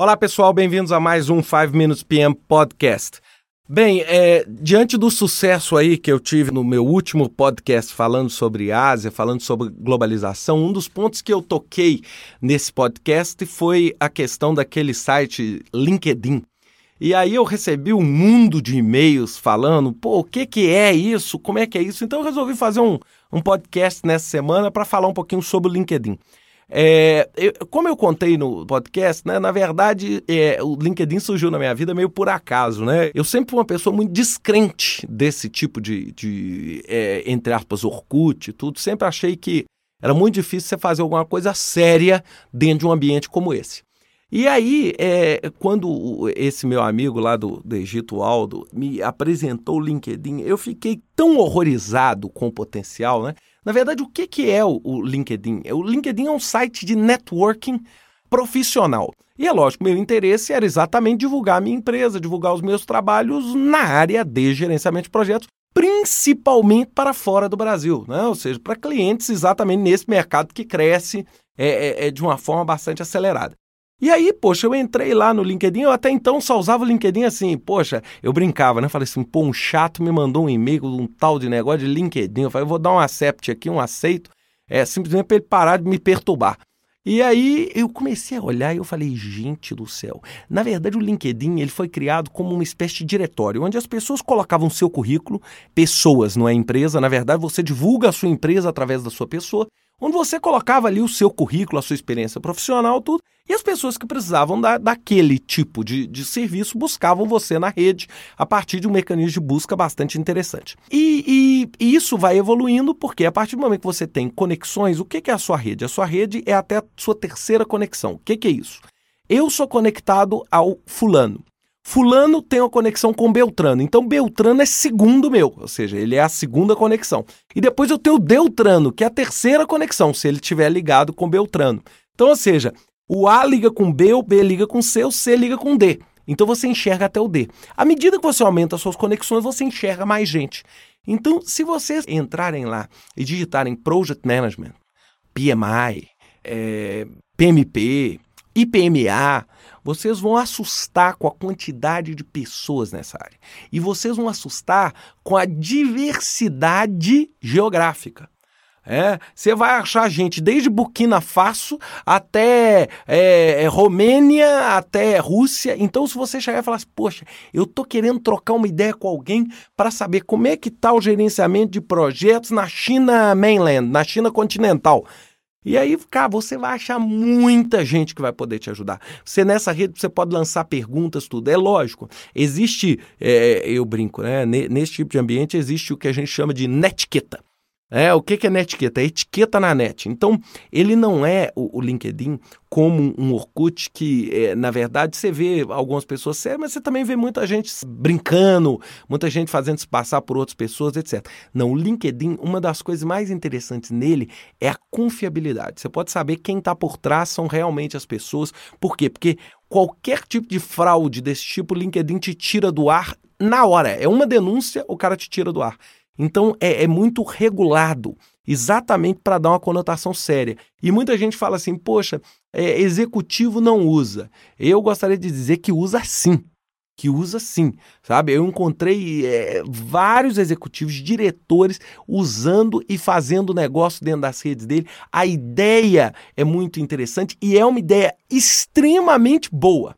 Olá, pessoal, bem-vindos a mais um 5 Minutes PM Podcast. Bem, é, diante do sucesso aí que eu tive no meu último podcast falando sobre Ásia, falando sobre globalização, um dos pontos que eu toquei nesse podcast foi a questão daquele site LinkedIn. E aí eu recebi um mundo de e-mails falando, pô, o que, que é isso? Como é que é isso? Então eu resolvi fazer um, um podcast nessa semana para falar um pouquinho sobre o LinkedIn. É, eu, como eu contei no podcast, né, na verdade, é, o LinkedIn surgiu na minha vida meio por acaso, né? Eu sempre fui uma pessoa muito descrente desse tipo de, de é, entre aspas, Orkut e tudo. Sempre achei que era muito difícil você fazer alguma coisa séria dentro de um ambiente como esse. E aí, é, quando esse meu amigo lá do, do Egito, Aldo, me apresentou o LinkedIn, eu fiquei tão horrorizado com o potencial, né? Na verdade, o que, que é o, o LinkedIn? O LinkedIn é um site de networking profissional. E é lógico, meu interesse era exatamente divulgar a minha empresa, divulgar os meus trabalhos na área de gerenciamento de projetos, principalmente para fora do Brasil, né? ou seja, para clientes exatamente nesse mercado que cresce é, é, é de uma forma bastante acelerada. E aí, poxa, eu entrei lá no LinkedIn, eu até então só usava o LinkedIn assim, poxa, eu brincava, né? Falei assim, pô, um chato me mandou um e-mail um tal de negócio de LinkedIn. Eu falei, eu vou dar um accept aqui, um aceito, é simplesmente para ele parar de me perturbar. E aí eu comecei a olhar e eu falei, gente do céu. Na verdade, o LinkedIn ele foi criado como uma espécie de diretório, onde as pessoas colocavam seu currículo, pessoas, não é empresa. Na verdade, você divulga a sua empresa através da sua pessoa onde você colocava ali o seu currículo, a sua experiência profissional, tudo, e as pessoas que precisavam da, daquele tipo de, de serviço buscavam você na rede a partir de um mecanismo de busca bastante interessante. E, e, e isso vai evoluindo porque a partir do momento que você tem conexões, o que, que é a sua rede? A sua rede é até a sua terceira conexão. O que, que é isso? Eu sou conectado ao fulano. Fulano tem uma conexão com Beltrano. Então, Beltrano é segundo meu, ou seja, ele é a segunda conexão. E depois eu tenho o Deltrano, que é a terceira conexão, se ele estiver ligado com Beltrano. Então, ou seja, o A liga com B, o B liga com C, o C liga com D. Então você enxerga até o D. À medida que você aumenta as suas conexões, você enxerga mais gente. Então, se vocês entrarem lá e digitarem Project Management, PMI, é, PMP, IPMA, vocês vão assustar com a quantidade de pessoas nessa área. E vocês vão assustar com a diversidade geográfica. É, você vai achar gente desde Burkina Faso até é, é, Romênia, até Rússia. Então, se você chegar e falar assim, poxa, eu tô querendo trocar uma ideia com alguém para saber como é que está o gerenciamento de projetos na China mainland, na China continental. E aí, cara, você vai achar muita gente que vai poder te ajudar. Você nessa rede você pode lançar perguntas, tudo. É lógico. Existe, é, eu brinco, né? Nesse tipo de ambiente existe o que a gente chama de netiqueta. É, o que, é netiqueta? É etiqueta na net. Então, ele não é o, o LinkedIn como um Orkut que, é, na verdade, você vê algumas pessoas sérias, mas você também vê muita gente brincando, muita gente fazendo se passar por outras pessoas, etc. Não, o LinkedIn, uma das coisas mais interessantes nele é a confiabilidade. Você pode saber quem está por trás são realmente as pessoas. Por quê? Porque qualquer tipo de fraude desse tipo, o LinkedIn te tira do ar na hora. É uma denúncia, o cara te tira do ar. Então é, é muito regulado, exatamente para dar uma conotação séria. E muita gente fala assim: poxa, é, executivo não usa. Eu gostaria de dizer que usa sim. Que usa sim, sabe? Eu encontrei é, vários executivos, diretores usando e fazendo negócio dentro das redes dele. A ideia é muito interessante e é uma ideia extremamente boa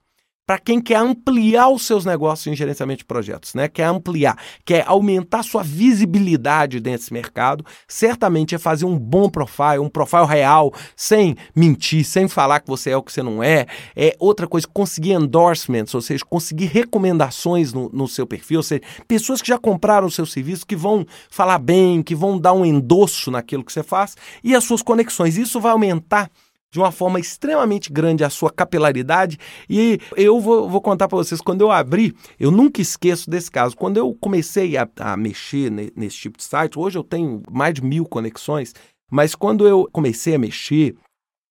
para quem quer ampliar os seus negócios em gerenciamento de projetos, né? Quer ampliar, quer aumentar sua visibilidade desse mercado, certamente é fazer um bom profile, um profile real, sem mentir, sem falar que você é o que você não é. É outra coisa, conseguir endorsements, ou seja, conseguir recomendações no, no seu perfil, ou seja, pessoas que já compraram o seu serviço, que vão falar bem, que vão dar um endosso naquilo que você faz e as suas conexões. Isso vai aumentar de uma forma extremamente grande a sua capilaridade. E eu vou, vou contar para vocês, quando eu abri, eu nunca esqueço desse caso. Quando eu comecei a, a mexer nesse tipo de site, hoje eu tenho mais de mil conexões, mas quando eu comecei a mexer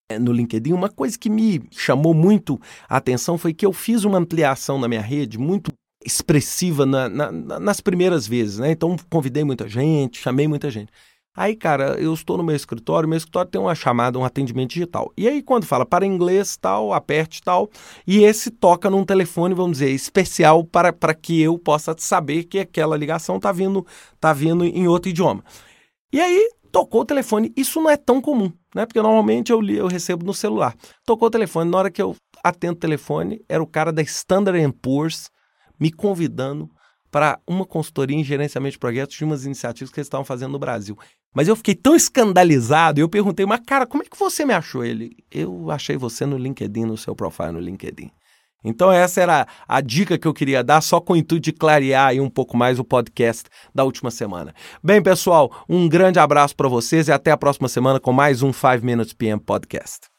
eh, no LinkedIn, uma coisa que me chamou muito a atenção foi que eu fiz uma ampliação na minha rede muito expressiva na, na, nas primeiras vezes, né? Então convidei muita gente, chamei muita gente. Aí, cara, eu estou no meu escritório, meu escritório tem uma chamada, um atendimento digital. E aí, quando fala para inglês, tal, aperte tal, e esse toca num telefone, vamos dizer, especial para, para que eu possa saber que aquela ligação está vindo, tá vindo em outro idioma. E aí, tocou o telefone. Isso não é tão comum, né? Porque normalmente eu, eu recebo no celular. Tocou o telefone, na hora que eu atendo o telefone, era o cara da Standard Poor's me convidando para uma consultoria em gerenciamento de projetos de umas iniciativas que eles estavam fazendo no Brasil. Mas eu fiquei tão escandalizado, eu perguntei, mas cara, como é que você me achou? Ele, eu achei você no LinkedIn, no seu profile no LinkedIn. Então essa era a dica que eu queria dar, só com o intuito de clarear aí um pouco mais o podcast da última semana. Bem, pessoal, um grande abraço para vocês e até a próxima semana com mais um 5 Minutes PM Podcast.